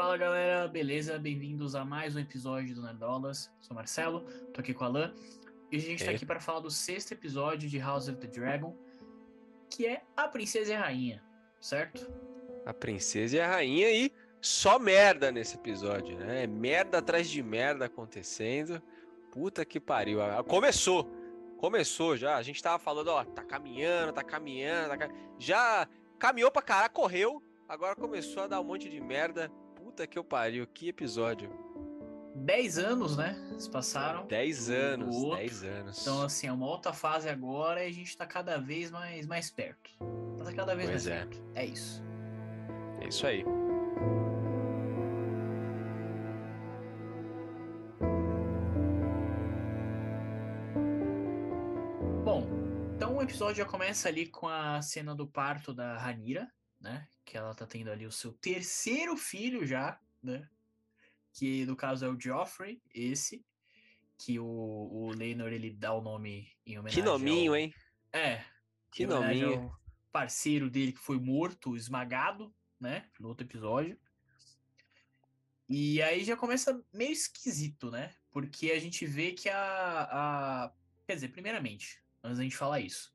Fala galera, beleza? Bem-vindos a mais um episódio do Nerdolas. Sou Marcelo, tô aqui com a Alan e a gente tá E aí? aqui para falar do sexto episódio de House of the Dragon, que é A Princesa e a Rainha, certo? A princesa e a rainha e só merda nesse episódio, né? É merda atrás de merda acontecendo. Puta que pariu. Começou. Começou já. A gente tava falando, ó, tá caminhando, tá caminhando, tá ca- já caminhou pra caralho, correu. Agora começou a dar um monte de merda. Puta que eu pariu. Que episódio. Dez anos, né? Se passaram. 10 do anos, outro. 10 anos. Então, assim, é uma outra fase agora e a gente tá cada vez mais, mais perto. Tá cada vez Pois mais é. perto. É isso. É isso aí. Bom, então o episódio já começa ali com a cena do parto da Ranira, né? Que ela tá tendo ali o seu terceiro filho já, né? Que no caso é o Joffrey, esse. Que o, o Lenor ele dá o nome em homenagem Que nominho, ao... hein? É, Que nominho. parceiro dele que foi morto, esmagado, né? No outro episódio. E aí já começa meio esquisito, né? Porque a gente vê que a, a. Quer dizer, primeiramente, antes da gente falar isso,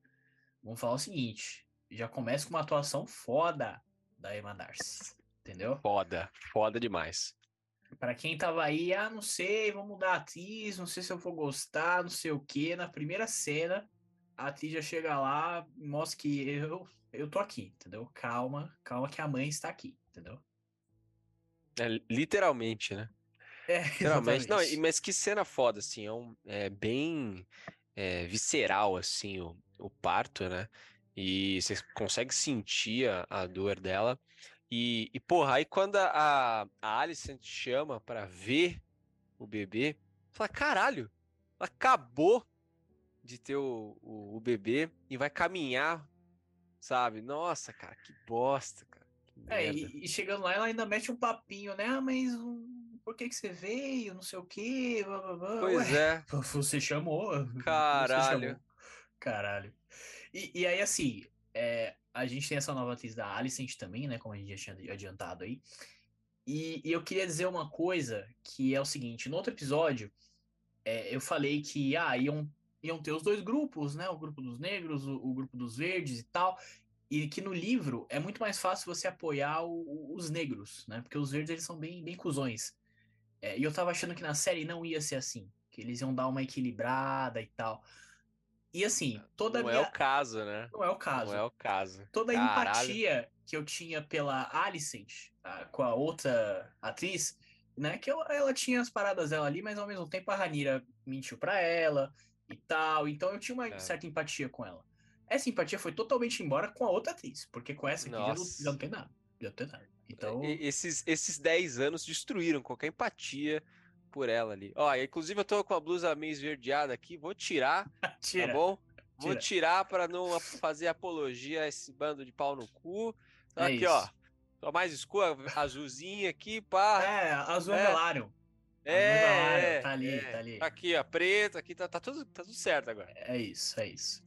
vamos falar o seguinte: já começa com uma atuação foda da Emma Darcy. Entendeu? Foda. Foda demais. Pra quem tava aí, ah, não sei, vou mudar a atriz, não sei se eu vou gostar, não sei o quê. Na primeira cena, a atriz já chega lá, mostra que eu, eu tô aqui, entendeu? Calma, calma que a mãe está aqui, entendeu? É, literalmente, né? É, Literalmente. Não, mas que cena foda, assim, é, um, é bem é, visceral, assim, o, o parto, né? E você consegue sentir a, a dor dela. E, e, porra, aí quando a, a Alicent chama pra ver o bebê, fala, caralho, ela acabou de ter o, o, o bebê e vai caminhar, sabe? Nossa, cara, que bosta, cara. Que É, e, e chegando lá, ela ainda mete um papinho, né? Ah, mas um, por que que você veio? Não sei o quê. blá, blá, blá. Pois Ué, é, Você chamou. você Caralho. chamou. Caralho. E, e aí, assim, é, a gente tem essa nova atriz da Alicent também, né? Como a gente já tinha adiantado aí. E, e eu queria dizer uma coisa que é o seguinte: no outro episódio, é, eu falei que ah, iam, iam ter os dois grupos, né? O grupo dos negros, o, o grupo dos verdes e tal. E que no livro é muito mais fácil você apoiar o- os negros, né? Porque os verdes eles são bem, bem cuzões. É, e eu tava achando que na série não ia ser assim, que eles iam dar uma equilibrada e tal. E assim, toda a não minha. é o caso, né? Não é o caso. Não é o caso. Toda a Caralho. empatia que eu tinha pela Alicent, ah, com a outra atriz, né? Que ela, ela tinha as paradas dela ali, mas ao mesmo tempo a Ranira mentiu pra ela e tal. Então eu tinha uma É. certa empatia com ela. Essa empatia foi totalmente embora com a outra atriz, porque com essa aqui já não, já não tem nada. Já não tem nada. Então. E- Esses, esses 10 anos destruíram qualquer empatia por ela ali. Ó, inclusive eu tô com a blusa meio esverdeada aqui, vou tirar, tira. tá bom? Vou tira. tirar pra não fazer apologia a esse bando de pau no cu. Então, É aqui, isso. ó. Tô mais escura, azulzinha aqui, pá. É, azul É. Velário. É, tá ali, é. tá ali. Aqui, ó, preto, aqui tá, tá tudo, tá tudo certo agora. É isso, é isso.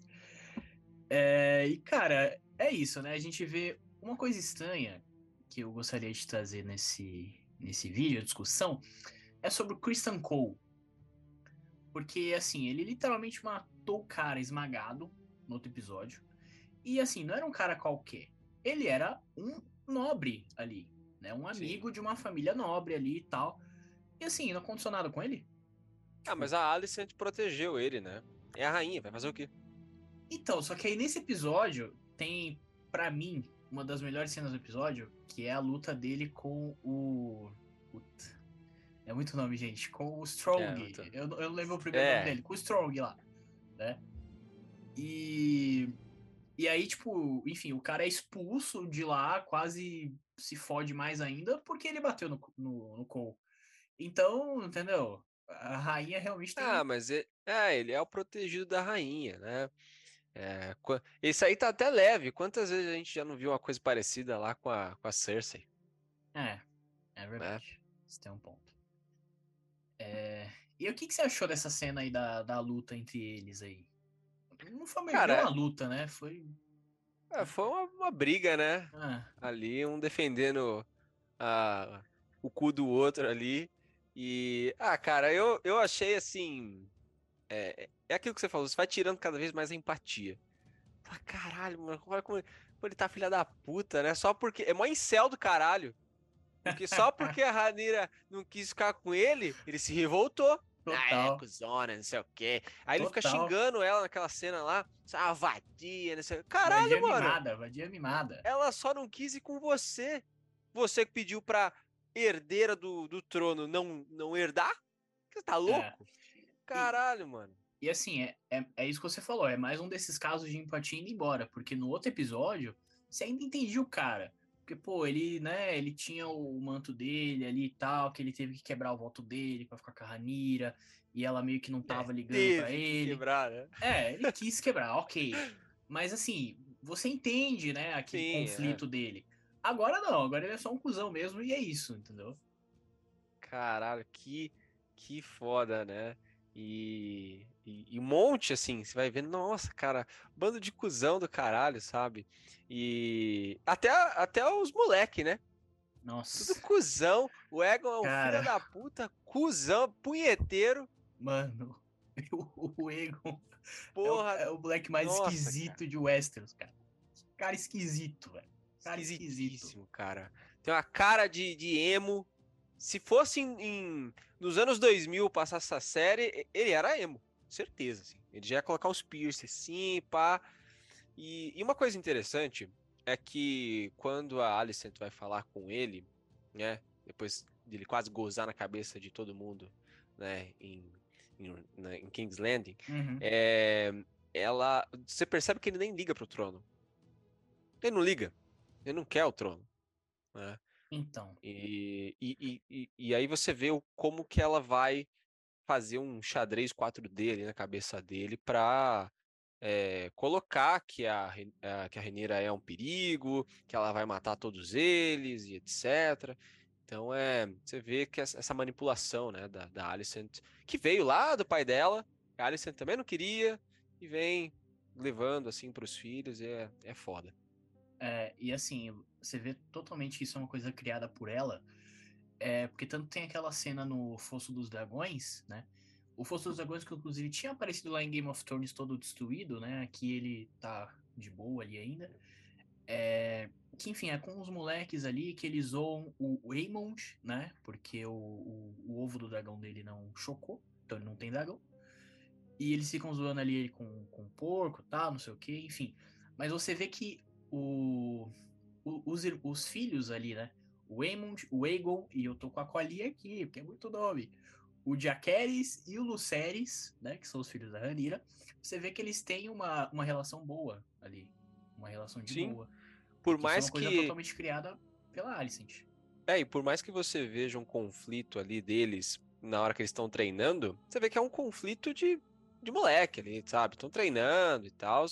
É, e, cara, é isso, né? A gente vê uma coisa estranha que eu gostaria de trazer nesse, nesse vídeo, a discussão, é sobre o Christian Cole. Porque, assim, ele literalmente matou o cara esmagado no outro episódio. E, assim, não era um cara qualquer. Ele era um nobre ali, né? Um Sim. amigo de uma família nobre ali e tal. E, assim, não aconteceu nada com ele. Ah, mas a Alicent protegeu ele, né? É a rainha, vai fazer o quê? Então, só que aí nesse episódio tem, pra mim, uma das melhores cenas do episódio, que é a luta dele com o. Puta. É muito nome, gente. Com o Strong. É, eu, eu lembro o primeiro É. nome dele. Com o Strong lá. Né? E. E aí, tipo, enfim, o cara é expulso de lá, quase se fode mais ainda, porque ele bateu no, no, no Cole. Então, entendeu? A rainha realmente tem. Ah, mas é, é, ele é o protegido da rainha, né? É, esse aí tá até leve. Quantas vezes a gente já não viu uma coisa parecida lá com a, com a Cersei? É, é verdade. Você tem um ponto. É, E o que, que você achou dessa cena aí da, da luta entre eles aí? Não foi meio Cara, uma luta, né? Foi. É, foi uma, uma briga, né? Ah, Ali, um defendendo a, o cu do outro ali. E, ah, cara, eu, eu achei assim. É, é aquilo que você falou, você vai tirando cada vez mais a empatia. Fala, caralho, mano, olha como, como ele tá filha da puta, né? Só porque. É mó incel do caralho. Porque só porque a Ranira não quis ficar com ele, ele se revoltou. Total. Ah, é cuzona, não sei o quê. Aí ele fica Total. xingando ela naquela cena lá. Ah, vadia, não sei o Caralho, vadia mano. mimada, vadia mimada. Ela só não quis ir com você. Você que pediu pra herdeira do, do trono não, não herdar? Você tá louco? Caralho, mano. E assim, é, é, é isso que você falou, é mais um desses casos de empatia indo embora, porque no outro episódio, você ainda entendia o cara. Porque, pô, ele, né, ele tinha o manto dele ali e tal, que ele teve que quebrar o voto dele pra ficar com a Ranira, e ela meio que não tava ligando Teve pra que ele. Quebrar, né? É, ele quis quebrar, ok. Mas assim, você entende, né, aquele Sim, é. conflito dele. Agora não, agora ele é só um cuzão mesmo e é isso, entendeu? Caralho, que, que foda, né? E, e, e um monte, assim, você vai vendo, nossa, cara, bando de cuzão do caralho, sabe? E até, até os moleque, né? Nossa. Tudo cuzão. O Egon é um Cara. filho da puta, cuzão, punheteiro. Mano, o, o Egon é o- Porra, é, o, moleque mais nossa, esquisito de Westeros, cara. Cara esquisito, velho. Cara esquisito. esquisitíssimo, cara. Tem uma cara de, de emo. Se fosse em, em- nos anos 2000 passar essa série, ele era emo. Certeza, assim. Ele já ia colocar uns piercing assim, pá. E, e uma coisa interessante é que quando a Alicent vai falar com ele, né? Depois dele quase gozar na cabeça de todo mundo, né? Em, em, na- em King's Landing, Uhum. é, ela, você percebe que ele nem liga pro trono. Ele não liga. Ele não quer o trono. Né? Então, E, e, e, e- aí você vê o, como que ela vai fazer um xadrez 4D ali na cabeça dele pra é, colocar que a, a- que a Renira é um perigo, que ela vai matar todos eles e etc. Então é, você vê que essa manipulação né, da, da Alicent, que veio lá do pai dela, a Alicent também não queria, e vem levando assim pros filhos, e é, é foda. É, e assim, você vê totalmente que isso é uma coisa criada por ela. É, porque tanto tem aquela cena no Fosso dos Dragões, né? O Fosso dos Dragões, que inclusive tinha aparecido lá em Game of Thrones todo destruído, né? Aqui ele tá de boa ali ainda. É, que enfim, é com os moleques ali que eles zoam o Aemond, né? Porque o, o, o ovo do dragão dele não chocou, então ele não tem dragão. E eles ficam zoando ali com, com porco tal, não sei o que, enfim. Mas você vê que o, o- os, os filhos ali, né? O Aemond, o Aegon, e eu tô com a colinha aqui, porque é muito nome. O Jaqueris e o Lucerys, né? Que são os filhos da Ranira. Você vê que eles têm uma, uma relação boa ali. Uma relação de Sim, boa. Por mais é uma coisa que totalmente criada pela Alicent. É, e por mais que você veja um conflito ali deles na hora que eles estão treinando, você vê que é um conflito de, de moleque ali, sabe? Estão treinando e tal.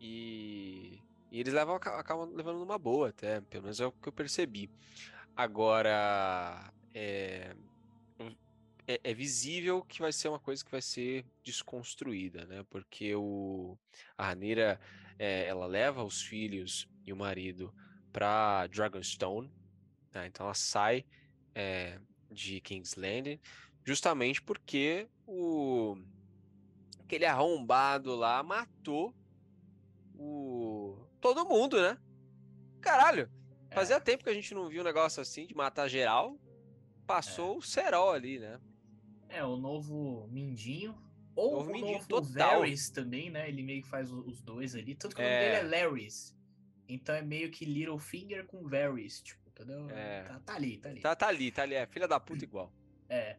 E, e eles levam, aca- acabam levando numa boa até, pelo menos é o que eu percebi. Agora, é, é, é visível que vai ser uma coisa que vai ser desconstruída, né? Porque o, a Ranira, é, ela leva os filhos e o marido para Dragonstone, né? Então ela sai é, de King's Landing justamente porque o aquele arrombado lá matou o todo mundo, né? Caralho, fazia É, tempo que a gente não viu um negócio assim de matar geral. Passou o cerol ali, né? é, o novo Mindinho. Ou Novo o Mindinho novo total. Varys também, né? Ele meio que faz os dois ali. Tanto que o nome É. dele é Larrys. Então é meio que Littlefinger com Varys, tipo, entendeu? É. Tá, tá ali, tá ali. Tá, tá ali, tá ali, é filha da puta igual. É.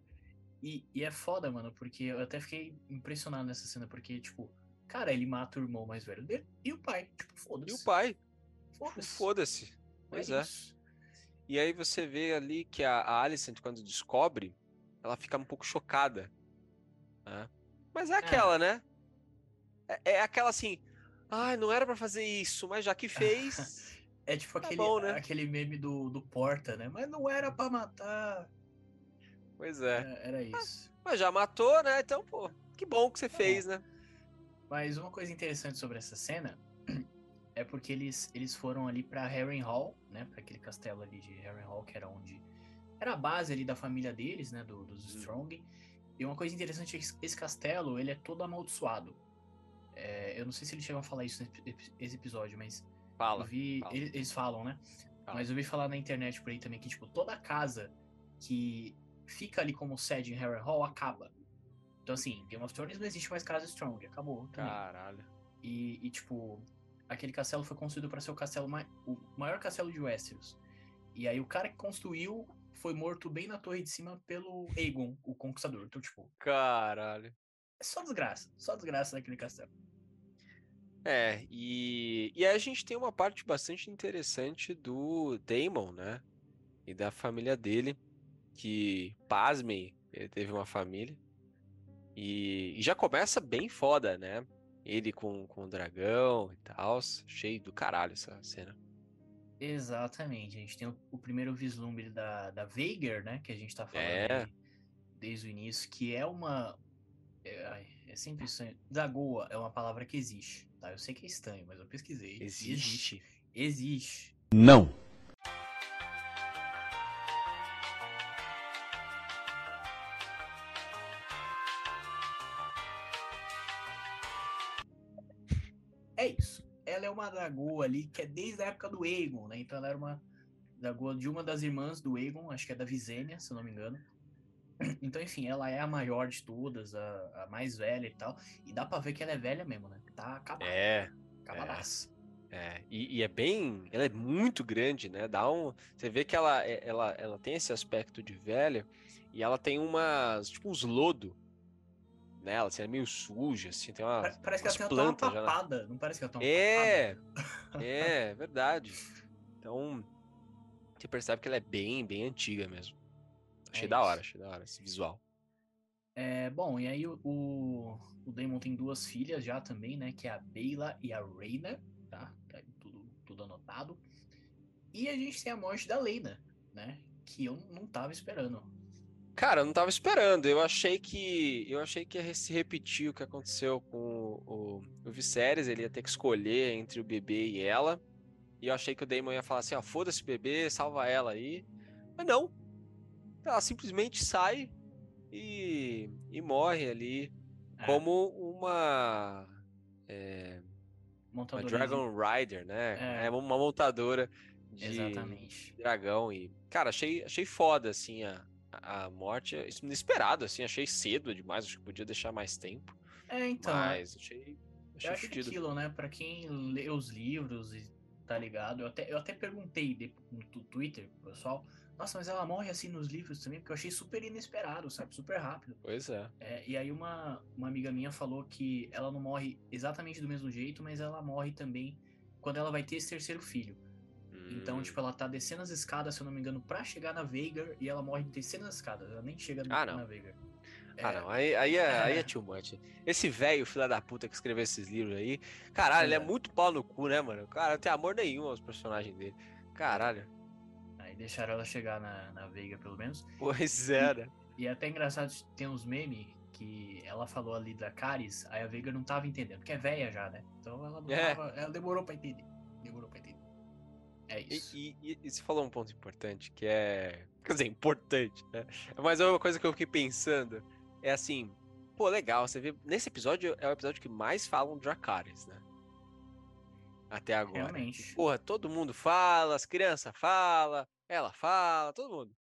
E, e é foda, mano, porque eu até fiquei impressionado nessa cena, porque, tipo, cara, ele mata o irmão mais velho dele e o pai. Tipo, E foda-se. o pai, Foda-se. foda-se. Pois é. isso. E aí você vê ali que a, a Alicent, quando descobre, ela fica um pouco chocada. né? Mas é aquela, né? É, é aquela assim, ai, não era pra fazer isso, mas já que fez. É tipo Tá aquele, bom, né? aquele meme do, do Porta, né? Mas não era pra matar. pois é. Era, era isso. Mas já matou, né? Então, pô, que bom que você Tá fez, né? Mas uma coisa interessante sobre essa cena é porque eles, eles foram ali pra Harrenhal, né? Pra aquele castelo ali de Harrenhal, que era onde era a base ali da família deles, né, do, dos. Strong. E uma coisa interessante é que esse castelo, ele é todo amaldiçoado. É, eu não sei se eles chegam a falar isso nesse esse episódio, mas Fala. eu vi, fala. eles, eles falam, né? Fala. Mas eu vi falar na internet por aí também que, tipo, toda casa que fica ali como sede em Harry Hall acaba. Então, assim, Game of Thrones não existe mais casa Strong, acabou também. Caralho. E, e, tipo, aquele castelo foi construído para ser o castelo mai- o maior castelo de Westeros. E aí o cara que construiu foi morto bem na torre de cima pelo Aegon, o conquistador. Então, tipo, Caralho. é só desgraça, só desgraça daquele castelo. É, e, e aí a gente tem uma parte bastante interessante do Daemon, né? E da família dele, que, pasmem, ele teve uma família. E, e já começa bem foda, né? Ele com, com o dragão e tal. Cheio do caralho essa cena. Exatamente, a gente tem o, o primeiro vislumbre da, da Veigar, né? Que a gente tá falando É. aí desde o início, que é uma. É, ai, é sempre estranho. Zagoa é uma palavra que existe, tá? Eu sei que é estranho, mas eu pesquisei. e Existe. Existe. Não. É isso. Ela é uma dragoa ali que é desde a época do Aegon, né? Então ela era uma dragoa de uma das irmãs do Aegon, acho que é da Visenya, se eu não me engano. Então, enfim, ela é a maior de todas, a, a mais velha e tal. E dá pra ver que ela é velha mesmo, né? Tá acabada. É, Acabadaça. é. E, e é bem. Ela é muito grande, né? Dá um. Você vê que ela, é- ela, ela tem esse aspecto de velha e ela tem umas. Tipo, uns lodo nela, assim, é meio suja, assim, tem uma. Pa- Parece que ela tem uma já papada. Não parece que ela tem uma É, papada? é, verdade. Então, você percebe que ela é bem, bem antiga mesmo. Achei É da hora, achei da hora esse visual. É, bom, e aí o, o, o Daemon tem duas filhas já também, né? Que é a Beyla e a Reina, tá? Tá tudo, tudo anotado. E a gente tem a morte da Lena, né? Que eu não tava esperando. Cara, eu não tava esperando. Eu achei que eu achei que ia se repetir o que aconteceu com o, o, o Viserys. Ele ia ter que escolher entre o bebê e ela. E eu achei que o Daemon ia falar assim: ó, foda-se o bebê, salva ela aí. Mas não. Ela simplesmente sai e, e morre ali É, como uma. é, Uma de- Dragon Rider, né? É. É, uma montadora de Exatamente. dragão. E, cara, achei, achei foda, assim, a, a morte. Isso inesperado, assim, achei cedo demais. Acho que podia deixar mais tempo. É, então. mas achei, achei eu acho que fudido. aquilo, né? Pra quem lê os livros e tá ligado, eu até, eu até perguntei de- no Twitter pro pessoal. Nossa, mas ela morre assim nos livros também, porque eu achei super inesperado, sabe? Super rápido. Pois é. É, e aí uma, uma amiga minha falou que ela não morre exatamente do mesmo jeito, mas ela morre também quando ela vai ter esse terceiro filho. Então, tipo, ela tá descendo as escadas, se eu não me engano, pra chegar na Veigar, e ela morre descendo as escadas, ela nem chega Ah, na não. Veigar. Ah, É, não. Aí, aí, é, aí É. é too much. Esse velho, filho da puta, que escreveu esses livros aí. Caralho, ele é É. muito pau no cu, né, mano? Cara, não tem amor nenhum aos personagens dele. Caralho. Aí deixaram ela chegar na, na Veigar, pelo menos. Pois é, né? E é até engraçado, tem uns memes que ela falou ali da Caris, aí a Veigar não tava entendendo, porque é velha já, né? Então ela não É. tava, ela demorou pra entender. É E, isso. e- e- e você falou um ponto importante, que é. Quer dizer, importante, né? Mas é uma coisa que eu fiquei pensando. É assim, pô, legal, você vê. Nesse episódio é o episódio que mais falam Dracarys, né? Até agora. Realmente. Porra, todo mundo fala, as crianças falam, ela fala, todo mundo.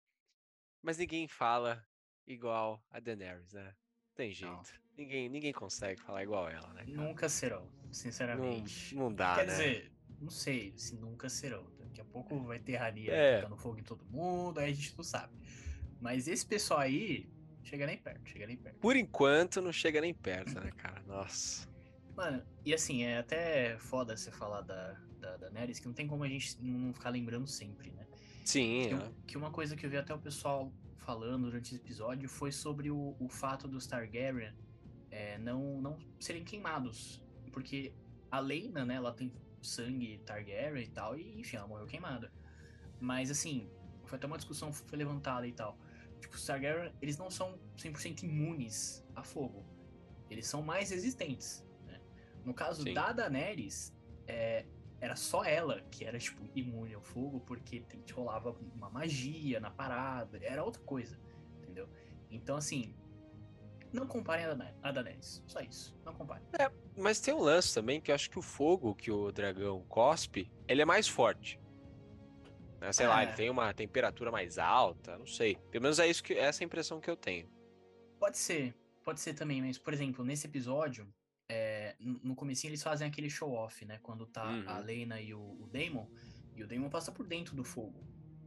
Mas ninguém fala igual a Daenerys, né? Tem jeito. Ninguém, ninguém consegue falar igual ela, né? cara? Nunca serão, Não, sinceramente. não dá, Quer né? dizer, não sei se nunca serão. Daqui a pouco vai ter Rania É. tacando fogo em todo mundo, aí a gente não sabe. Mas esse pessoal aí, chega nem perto, chega nem perto. Por enquanto não chega nem perto, né, cara? Nossa. Mano, e assim, é até foda você falar da, da, da Neris, que não tem como a gente não ficar lembrando sempre, né? Sim, Que, um- que uma coisa que eu vi até o pessoal falando durante esse episódio foi sobre o, o fato dos Targaryen é, não, não serem queimados. Porque a Lena, né, ela tem sangue Targaryen e tal, e enfim, ela morreu queimada. Mas assim, foi até uma discussão que foi levantada e tal. Tipo, os Targaryen, eles não são 100% imunes a fogo. Eles são mais resistentes, né? No caso Sim. da Daenerys, é, era só ela que era, tipo, imune ao fogo, porque rolava uma magia na parada, era outra coisa, entendeu? Então, assim, não comparem a Daenerys, só isso, não comparem. É, mas tem um lance também que eu acho que o fogo que o dragão cospe, ele é mais forte. Né? Sei lá, ele é. tem uma temperatura mais alta, não sei. Pelo menos é isso que essa é a impressão que eu tenho. Pode ser, pode ser também, mas, por exemplo, nesse episódio, é, no começo eles fazem aquele show-off, né? Quando tá uhum. a Lena e o, o Damon, e o Damon passa por dentro do fogo.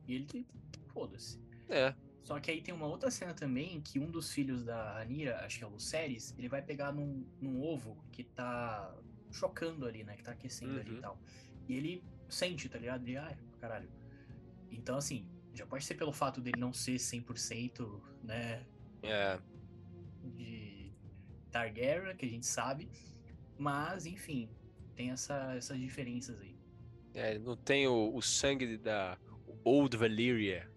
E ele, foda-se. É. Só que aí tem uma outra cena também que um dos filhos da Ranira, acho que é o Luceres, ele vai pegar num, num ovo que tá chocando ali, né? Que tá aquecendo uhum. ali e uhum. tal. E ele sente, tá ligado? E, ai, caralho. Então, assim, já pode ser pelo fato dele não ser 100%, né? É. De Targaryen, que a gente sabe. Mas, enfim, tem essa, essas diferenças aí. É, não tem o, o sangue da Old Valyria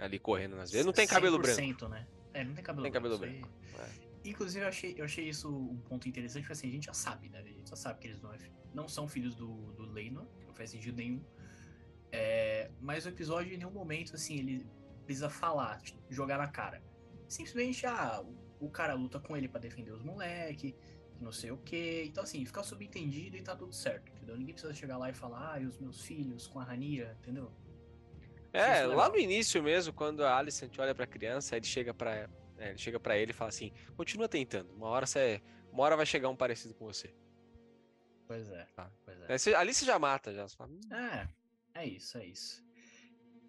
ali correndo nas vezes. Não tem cabelo branco. né? É, não tem cabelo tem branco. Cabelo branco. É. Inclusive, eu achei, eu achei isso um ponto interessante, porque assim, a gente já sabe, né? A gente já sabe que eles não, é, não são filhos do, do Leinor, não faz sentido nenhum. É, mas o episódio, em nenhum momento, assim, ele precisa falar, jogar na cara. Simplesmente, ah, o, o cara luta com ele para defender os moleque, não sei o que. Então, assim, fica subentendido e tá tudo certo, entendeu? Ninguém precisa chegar lá e falar, ah, e os meus filhos com a Ranira, entendeu? É, lá no início mesmo, quando a Alicent olha pra criança, ele chega pra, é, ele chega para ele e fala assim: continua tentando, uma hora, você, uma hora vai chegar um parecido com você. Pois é. Tá. Pois é. ali você já mata, já. Hum. É, é isso, é isso.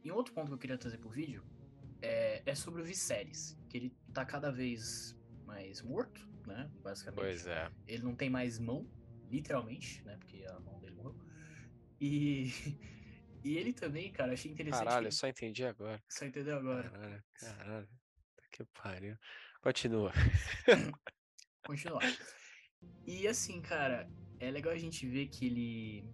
E um outro ponto que eu queria trazer pro vídeo é, é sobre o Viserys, que ele tá cada vez mais morto, né? Basicamente. Pois é. Ele não tem mais mão, literalmente, né? Porque a mão dele morreu. E, e ele também, cara, achei interessante. Caralho, eu só entendi agora. Só entendeu agora. Caralho, caralho. Que pariu. Continua. Continuar. E assim, cara, é legal a gente ver que ele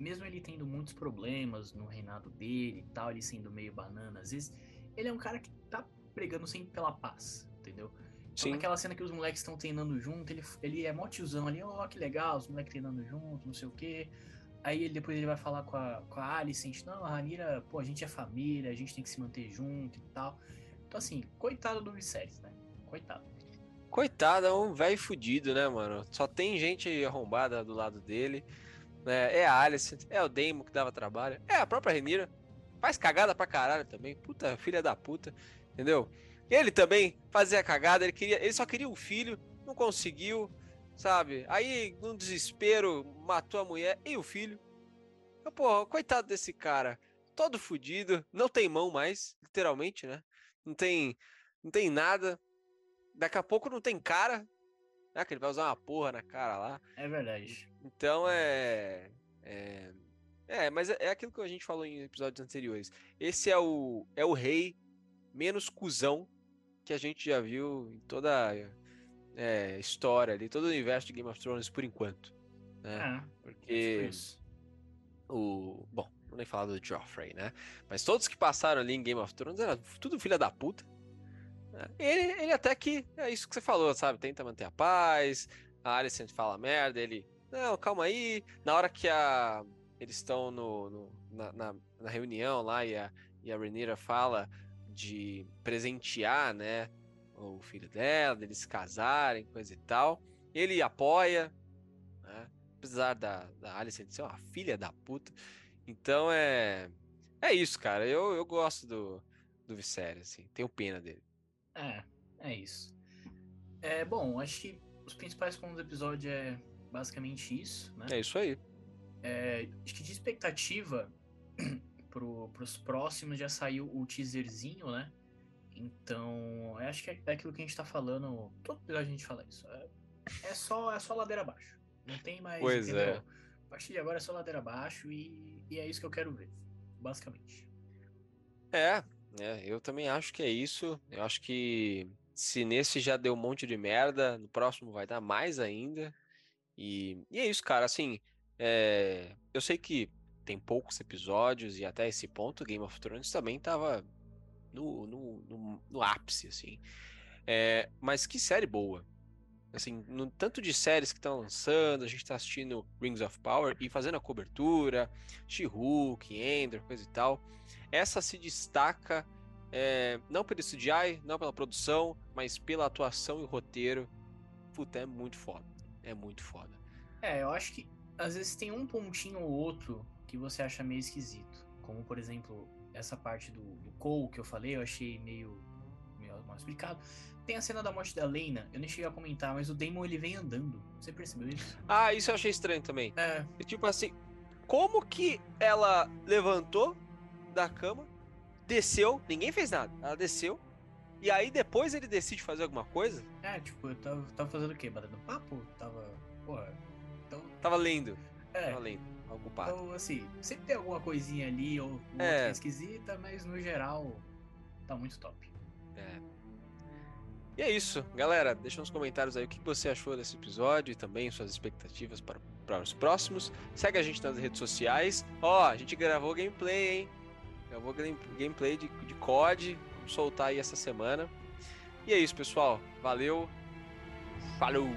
mesmo ele tendo muitos problemas no reinado dele e tal, ele sendo meio banana, às vezes, ele é um cara que tá pregando sempre pela paz, entendeu? Então, Sim. naquela cena que os moleques estão treinando junto, ele, ele é mó tiozão ali, ó, oh, que legal, os moleques treinando junto, não sei o quê. Aí ele, depois ele vai falar com a, com a Alicent, não, a Ranira, pô, a gente é família, a gente tem que se manter junto e tal. Então, assim, coitado do Viserys, né? Coitado. Coitado, é um velho fudido, né, mano? Só tem gente arrombada do lado dele. Né? É a Alice, é o Damon que dava trabalho, é a própria Renira. Faz cagada pra caralho também. Puta, filha da puta. Entendeu? Ele também fazia cagada, ele, queria, ele só queria um filho, não conseguiu, sabe? Aí, num desespero, matou a mulher e o filho. Porra, coitado desse cara. Todo fudido, não tem mão mais, literalmente, né? Não tem, não tem nada. Daqui a pouco não tem cara, né? Que ele vai usar uma porra na cara lá. É verdade. Então é. É, é mas é, é aquilo que a gente falou em episódios anteriores. Esse é o, é o rei menos cuzão que a gente já viu em toda a é, história ali, todo o universo de Game of Thrones por enquanto. Né? É, Porque. O. Bom, não vou nem falar do Joffrey, né? Mas todos que passaram ali em Game of Thrones era tudo filha da puta. Né? Ele, ele até que é isso que você falou, sabe? Tenta manter a paz. A Alicent fala merda, ele. Não, calma aí. Na hora que a. Eles estão no, no na, na, na, reunião lá e a, e a Rhaenyra fala de presentear, né? O filho dela, deles se casarem, coisa e tal. Ele apoia, né? Apesar da, da Alicent ser uma filha da puta. Então é. É isso, cara. Eu, eu gosto do, do Viserys, assim. Tenho pena dele. É, é isso. É, bom, acho que os principais pontos do episódio é basicamente isso, né? É isso aí. É, acho que de expectativa pro, pros próximos já saiu o teaserzinho, né? Então, acho que é, é aquilo que a gente tá falando. Todo episódio a gente fala isso. É, é, só, é só ladeira abaixo. Não tem mais. Pois entendeu? é. A partir de agora é só ladeira abaixo e, e é isso que eu quero ver, basicamente. É, é, eu também acho que é isso. Eu acho que se nesse já deu um monte de merda, no próximo vai dar mais ainda. E, e é isso, cara. Assim, é, eu sei que tem poucos episódios e até esse ponto Game of Thrones também tava no, no, no, no ápice, assim. É, mas que série boa. Assim, no tanto de séries que estão lançando, a gente tá assistindo Rings of Power e fazendo a cobertura, She-Hulk, Ender, coisa e tal. Essa se destaca é, não pelo CGI, não pela produção, mas pela atuação e roteiro. Puta, é muito foda. É muito foda. É, eu acho que às vezes tem um pontinho ou outro que você acha meio esquisito. Como, por exemplo, essa parte do, do Cole que eu falei, eu achei meio, meio mal explicado. Tem a cena da morte da Lena, eu nem cheguei a comentar, mas o Damon ele vem andando. Você percebeu isso? Ah, isso eu achei estranho também. É. Tipo assim, como que ela levantou da cama, desceu, ninguém fez nada. Ela desceu, e aí depois ele decide fazer alguma coisa? É, tipo, eu tava, tava fazendo o quê? Batendo papo? Tava. Porra. Então, Tava lendo. é. Tava lendo. Ocupado. Então, assim, sempre tem alguma coisinha ali ou é esquisita, mas no geral tá muito top. É. E é isso, galera. Deixa nos comentários aí o que você achou desse episódio e também suas expectativas para, para os próximos. Segue a gente nas redes sociais. Ó, a gente gravou gameplay, hein? Gravou game- gameplay de, de COD. Vamos soltar aí essa semana. E é isso, pessoal. Valeu. Falou!